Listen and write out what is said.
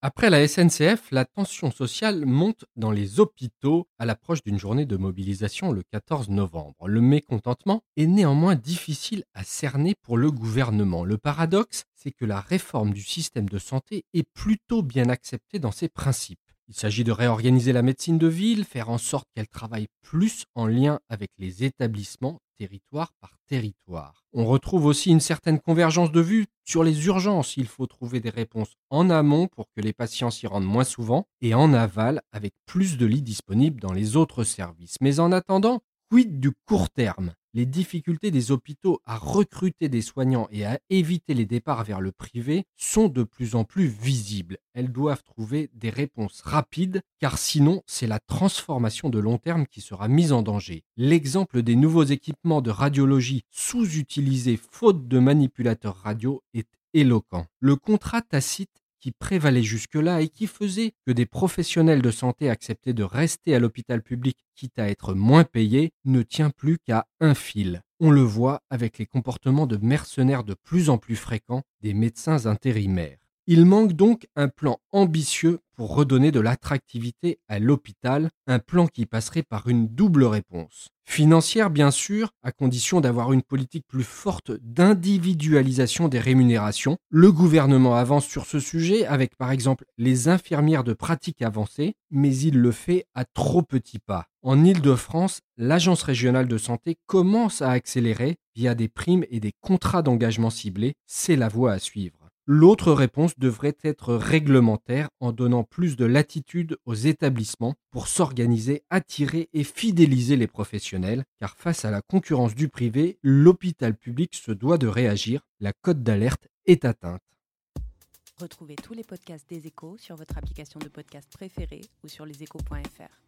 Après la SNCF, la tension sociale monte dans les hôpitaux à l'approche d'une journée de mobilisation le 14 novembre. Le mécontentement est néanmoins difficile à cerner pour le gouvernement. Le paradoxe, c'est que la réforme du système de santé est plutôt bien acceptée dans ses principes. Il s'agit de réorganiser la médecine de ville, faire en sorte qu'elle travaille plus en lien avec les établissements territoire par territoire. On retrouve aussi une certaine convergence de vues sur les urgences. Il faut trouver des réponses en amont pour que les patients s'y rendent moins souvent et en aval avec plus de lits disponibles dans les autres services. Mais en attendant, quid du court terme? Les difficultés des hôpitaux à recruter des soignants et à éviter les départs vers le privé sont de plus en plus visibles. Elles doivent trouver des réponses rapides, car sinon c'est la transformation de long terme qui sera mise en danger. L'exemple des nouveaux équipements de radiologie sous-utilisés faute de manipulateurs radio est éloquent. Le contrat tacite qui prévalait jusque-là et qui faisait que des professionnels de santé acceptaient de rester à l'hôpital public quitte à être moins payés ne tient plus qu'à un fil. On le voit avec les comportements de mercenaires de plus en plus fréquents des médecins intérimaires. Il manque donc un plan ambitieux pour redonner de l'attractivité à l'hôpital, un plan qui passerait par une double réponse. Financière bien sûr, à condition d'avoir une politique plus forte d'individualisation des rémunérations. Le gouvernement avance sur ce sujet avec par exemple les infirmières de pratique avancée, mais il le fait à trop petits pas. En Île-de-France, l'Agence régionale de santé commence à accélérer via des primes et des contrats d'engagement ciblés, c'est la voie à suivre. L'autre réponse devrait être réglementaire en donnant plus de latitude aux établissements pour s'organiser, attirer et fidéliser les professionnels, car face à la concurrence du privé, l'hôpital public se doit de réagir, la cote d'alerte est atteinte. Retrouvez tous les podcasts des échos sur votre application de podcast préférée ou sur leséchos.fr.